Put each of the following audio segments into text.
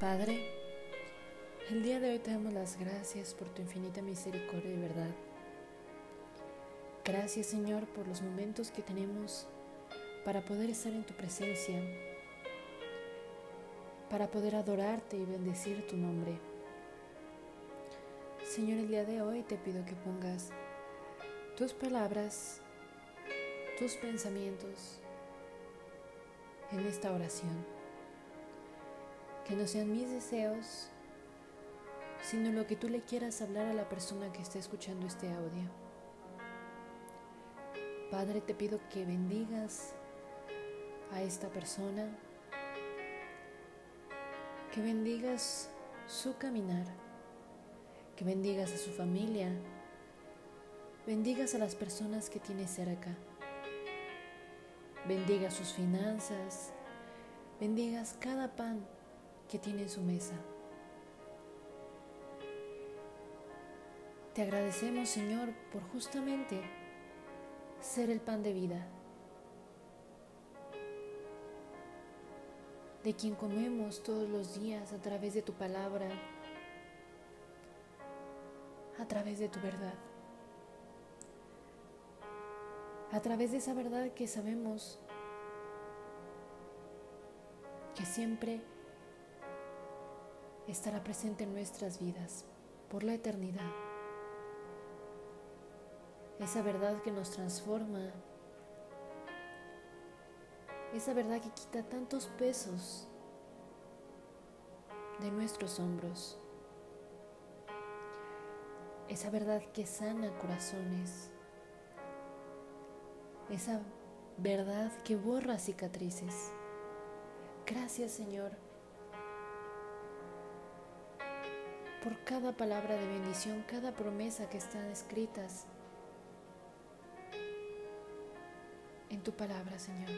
Padre, el día de hoy te damos las gracias por tu infinita misericordia y verdad. Gracias Señor por los momentos que tenemos para poder estar en tu presencia, para poder adorarte y bendecir tu nombre. Señor, el día de hoy te pido que pongas tus palabras, tus pensamientos en esta oración. Que no sean mis deseos, sino lo que tú le quieras hablar a la persona que esté escuchando este audio. Padre, te pido que bendigas a esta persona, que bendigas su caminar, que bendigas a su familia, bendigas a las personas que tiene cerca, bendiga sus finanzas, bendigas cada pan que tiene en su mesa. Te agradecemos, Señor, por justamente ser el pan de vida, de quien comemos todos los días a través de tu palabra, a través de tu verdad, a través de esa verdad que sabemos que siempre estará presente en nuestras vidas por la eternidad. Esa verdad que nos transforma, esa verdad que quita tantos pesos de nuestros hombros, esa verdad que sana corazones, esa verdad que borra cicatrices. Gracias Señor por cada palabra de bendición, cada promesa que están escritas en tu palabra, Señor,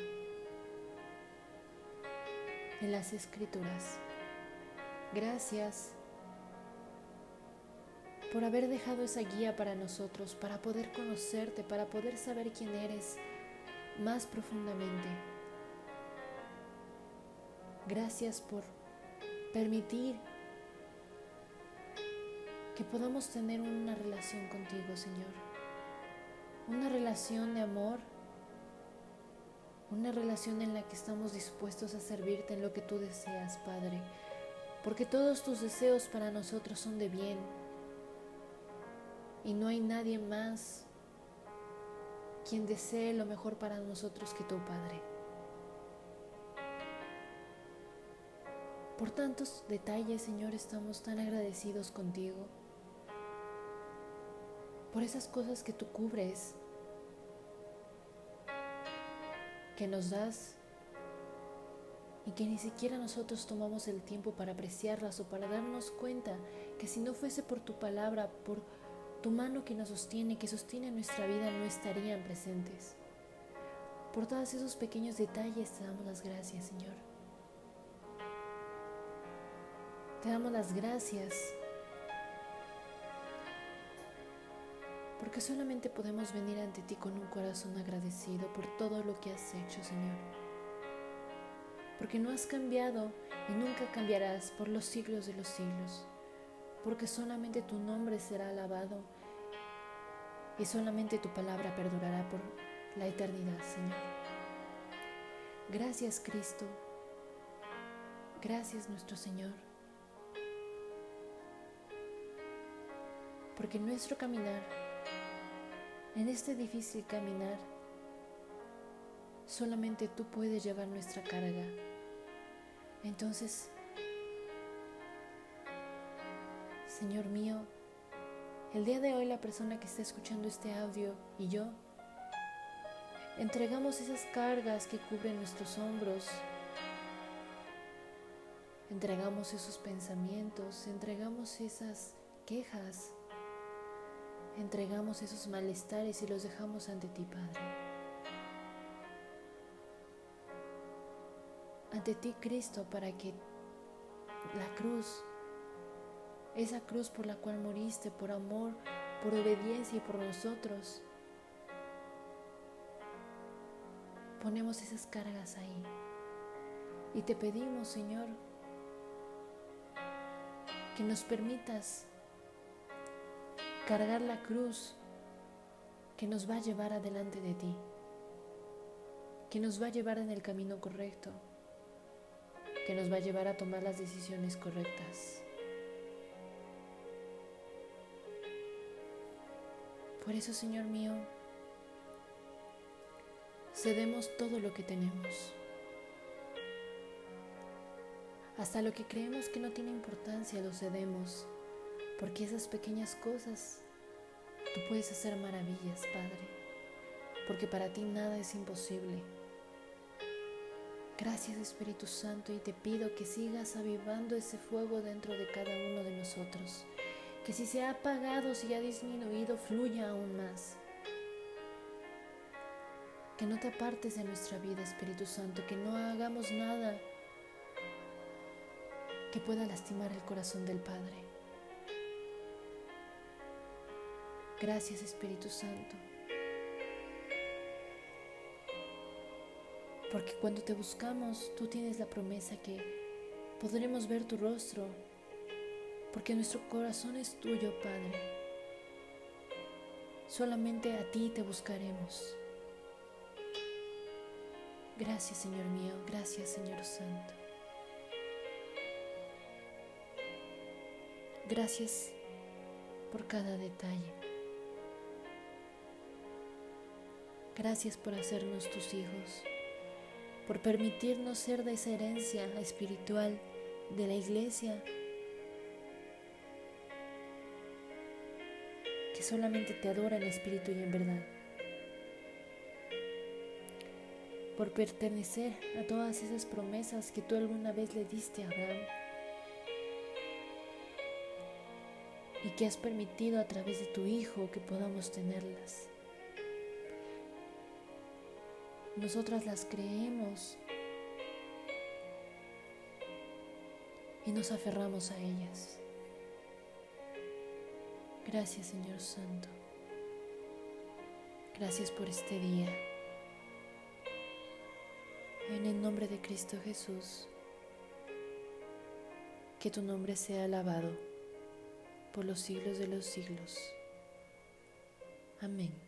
en las escrituras. Gracias por haber dejado esa guía para nosotros, para poder conocerte, para poder saber quién eres más profundamente. Gracias por permitir que podamos tener una relación contigo, Señor. Una relación de amor, una relación en la que estamos dispuestos a servirte en lo que tú deseas, Padre, porque todos tus deseos para nosotros son de bien y no hay nadie más quien desee lo mejor para nosotros que tu Padre. Por tantos detalles, Señor, estamos tan agradecidos contigo por esas cosas que tú cubres, que nos das y que ni siquiera nosotros tomamos el tiempo para apreciarlas o para darnos cuenta que si no fuese por tu palabra, por tu mano que nos sostiene, que sostiene nuestra vida, no estarían presentes. Por todos esos pequeños detalles te damos las gracias, Señor. Te damos las gracias porque solamente podemos venir ante ti con un corazón agradecido por todo lo que has hecho, Señor. Porque no has cambiado y nunca cambiarás por los siglos de los siglos, porque solamente tu nombre será alabado y solamente tu palabra perdurará por la eternidad, Señor. Gracias, Cristo. Gracias, nuestro Señor. Porque nuestro caminar en este difícil caminar, solamente tú puedes llevar nuestra carga. Entonces, Señor mío, el día de hoy la persona que está escuchando este audio y yo, entregamos esas cargas que cubren nuestros hombros, entregamos esos pensamientos, entregamos esas quejas, entregamos esos malestares y los dejamos ante ti, Padre. Ante ti, Cristo, para que la cruz, esa cruz por la cual moriste, por amor, por obediencia y por nosotros, ponemos esas cargas ahí. Y te pedimos, Señor, que nos permitas cargar la cruz que nos va a llevar adelante de ti, que nos va a llevar en el camino correcto, que nos va a llevar a tomar las decisiones correctas. Por eso, Señor mío, cedemos todo lo que tenemos. Hasta lo que creemos que no tiene importancia lo cedemos, porque esas pequeñas cosas tú puedes hacer maravillas, Padre, porque para ti nada es imposible. Gracias Espíritu Santo y te pido que sigas avivando ese fuego dentro de cada uno de nosotros que si se ha apagado, si ha disminuido, fluya aún más. Que no te apartes de nuestra vida, Espíritu Santo, que no hagamos nada que pueda lastimar el corazón del Padre. Gracias, Espíritu Santo. Porque cuando te buscamos, tú tienes la promesa que podremos ver tu rostro porque nuestro corazón es tuyo, Padre. Solamente a ti te buscaremos. Gracias, Señor mío, gracias, Señor Santo. Gracias por cada detalle. Gracias por hacernos tus hijos, por permitirnos ser de esa herencia espiritual de la iglesia que solamente te adora en espíritu y en verdad. Por pertenecer a todas esas promesas que tú alguna vez le diste a Abraham y que has permitido a través de tu Hijo que podamos tenerlas. Nosotras las creemos y nos aferramos a ellas. Gracias Señor Santo. Gracias por este día. En el nombre de Cristo Jesús, que tu nombre sea alabado por los siglos de los siglos. Amén.